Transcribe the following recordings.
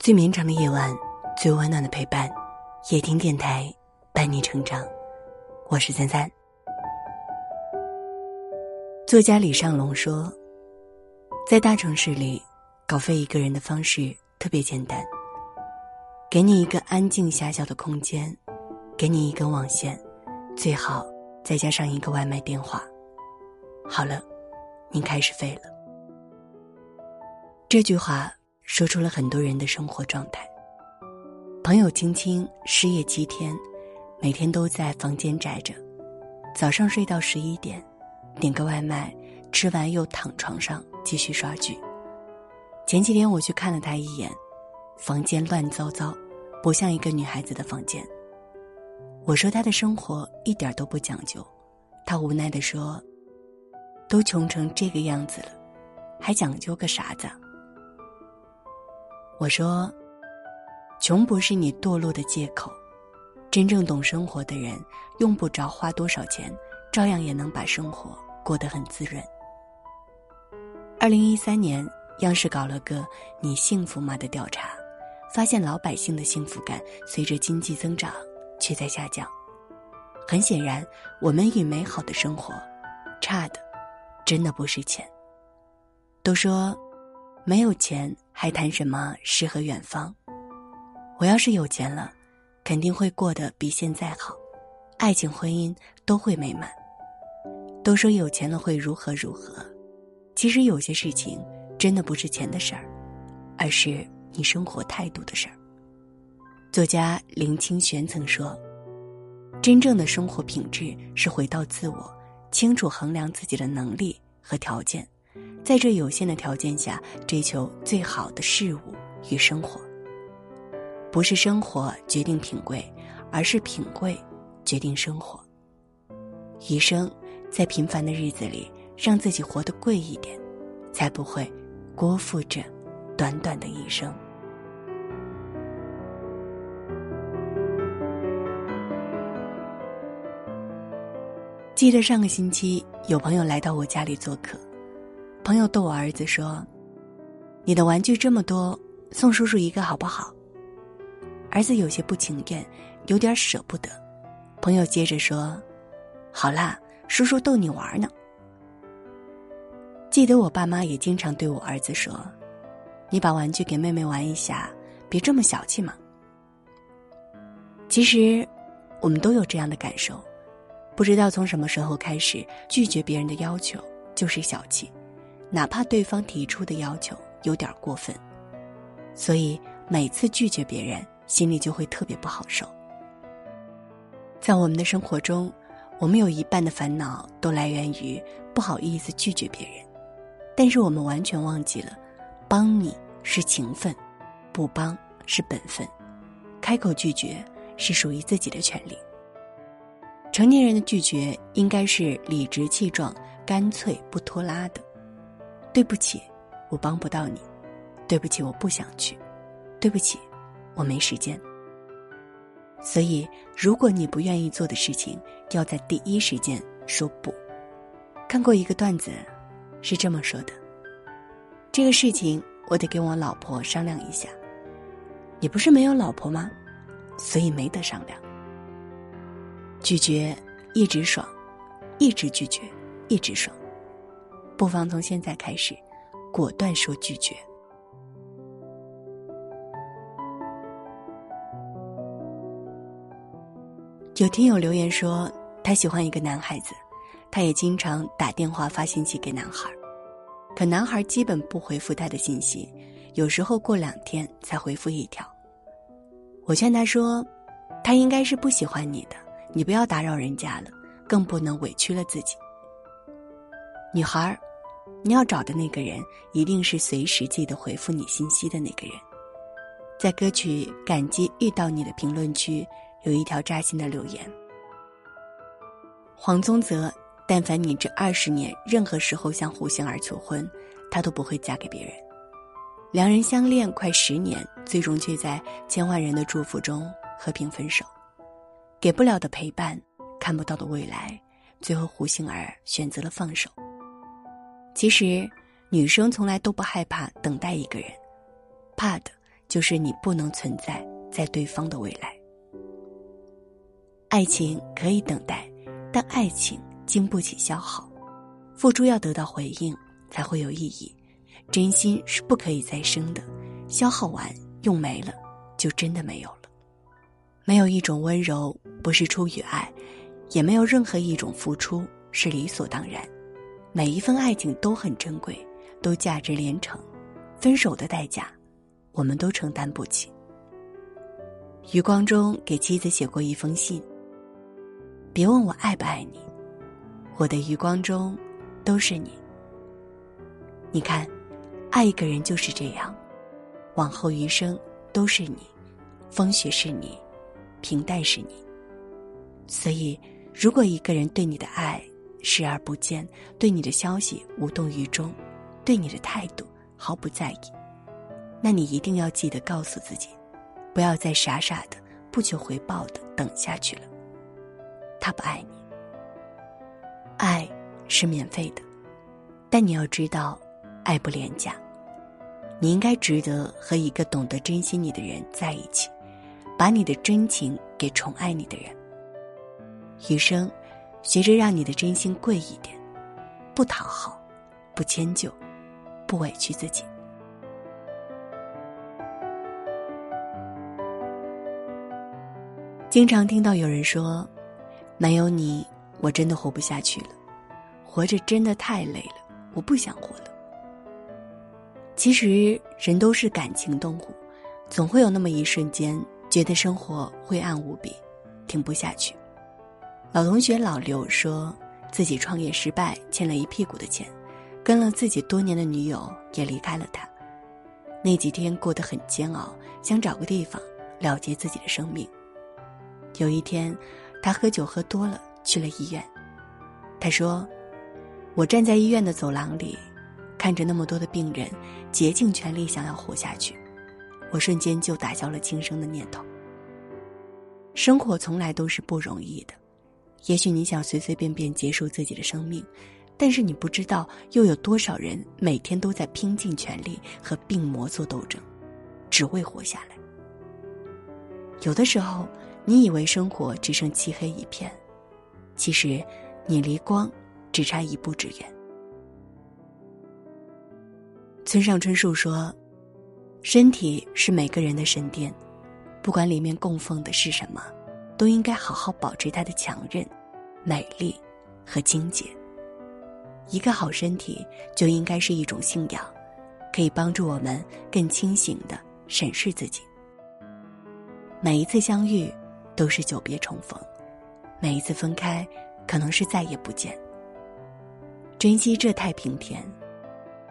最绵长的夜晚，最温暖的陪伴，夜听电台伴你成长。我是三三。作家李尚龙说，在大城市里，搞废一个人的方式特别简单：给你一个安静狭小的空间，给你一根网线，最好再加上一个外卖电话。好了，你开始废了。这句话。说出了很多人的生活状态。朋友青青失业七天，每天都在房间宅着，早上睡到十一点，点个外卖，吃完又躺床上继续刷剧。前几天我去看了他一眼，房间乱糟糟，不像一个女孩子的房间。我说他的生活一点都不讲究，他无奈地说：“都穷成这个样子了，还讲究个啥子？”我说：“穷不是你堕落的借口，真正懂生活的人，用不着花多少钱，照样也能把生活过得很滋润。”二零一三年，央视搞了个“你幸福吗”的调查，发现老百姓的幸福感随着经济增长却在下降。很显然，我们与美好的生活，差的，真的不是钱。都说。没有钱还谈什么诗和远方？我要是有钱了，肯定会过得比现在好，爱情婚姻都会美满。都说有钱了会如何如何，其实有些事情真的不是钱的事儿，而是你生活态度的事儿。作家林清玄曾说：“真正的生活品质是回到自我，清楚衡量自己的能力和条件。”在这有限的条件下，追求最好的事物与生活。不是生活决定品贵，而是品贵决定生活。余生，在平凡的日子里，让自己活得贵一点，才不会辜负这短短的一生。记得上个星期，有朋友来到我家里做客。朋友逗我儿子说：“你的玩具这么多，送叔叔一个好不好？”儿子有些不情愿，有点舍不得。朋友接着说：“好啦，叔叔逗你玩呢。”记得我爸妈也经常对我儿子说：“你把玩具给妹妹玩一下，别这么小气嘛。”其实，我们都有这样的感受，不知道从什么时候开始，拒绝别人的要求就是小气。哪怕对方提出的要求有点过分，所以每次拒绝别人，心里就会特别不好受。在我们的生活中，我们有一半的烦恼都来源于不好意思拒绝别人，但是我们完全忘记了，帮你是情分，不帮是本分，开口拒绝是属于自己的权利。成年人的拒绝应该是理直气壮、干脆不拖拉的。对不起，我帮不到你。对不起，我不想去。对不起，我没时间。所以，如果你不愿意做的事情，要在第一时间说不。看过一个段子，是这么说的：这个事情我得跟我老婆商量一下。你不是没有老婆吗？所以没得商量。拒绝一直爽，一直拒绝一直爽。不妨从现在开始，果断说拒绝。有听友留言说，他喜欢一个男孩子，他也经常打电话发信息给男孩，可男孩基本不回复他的信息，有时候过两天才回复一条。我劝他说，他应该是不喜欢你的，你不要打扰人家了，更不能委屈了自己。女孩你要找的那个人，一定是随时记得回复你信息的那个人。在歌曲《感激遇到你》的评论区，有一条扎心的留言：黄宗泽，但凡你这二十年任何时候向胡杏儿求婚，他都不会嫁给别人。两人相恋快十年，最终却在千万人的祝福中和平分手。给不了的陪伴，看不到的未来，最后胡杏儿选择了放手。其实，女生从来都不害怕等待一个人，怕的就是你不能存在在对方的未来。爱情可以等待，但爱情经不起消耗，付出要得到回应才会有意义。真心是不可以再生的，消耗完用没了，就真的没有了。没有一种温柔不是出于爱，也没有任何一种付出是理所当然。每一份爱情都很珍贵，都价值连城。分手的代价，我们都承担不起。余光中给妻子写过一封信。别问我爱不爱你，我的余光中都是你。你看，爱一个人就是这样，往后余生都是你，风雪是你，平淡是你。所以，如果一个人对你的爱视而不见，对你的消息无动于衷，对你的态度毫不在意，那你一定要记得告诉自己，不要再傻傻的不求回报的等下去了。他不爱你，爱是免费的，但你要知道，爱不廉价。你应该值得和一个懂得珍惜你的人在一起，把你的真情给宠爱你的人。余生，学着让你的真心贵一点，不讨好，不迁就，不委屈自己。经常听到有人说。没有你，我真的活不下去了。活着真的太累了，我不想活了。其实人都是感情动物，总会有那么一瞬间，觉得生活灰暗无比，停不下去。老同学老刘说自己创业失败，欠了一屁股的钱，跟了自己多年的女友也离开了他。那几天过得很煎熬，想找个地方了结自己的生命。有一天。他喝酒喝多了，去了医院。他说：“我站在医院的走廊里，看着那么多的病人竭尽全力想要活下去，我瞬间就打消了轻生的念头。生活从来都是不容易的，也许你想随随便便结束自己的生命，但是你不知道又有多少人每天都在拼尽全力和病魔做斗争，只为活下来。有的时候。”你以为生活只剩漆黑一片，其实你离光只差一步之远。村上春树说：“身体是每个人的神殿，不管里面供奉的是什么，都应该好好保持它的强韧、美丽和清洁。一个好身体就应该是一种信仰，可以帮助我们更清醒的审视自己。每一次相遇。”都是久别重逢，每一次分开，可能是再也不见。珍惜这太平天，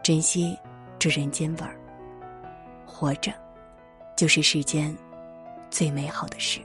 珍惜这人间味儿。活着，就是世间最美好的事。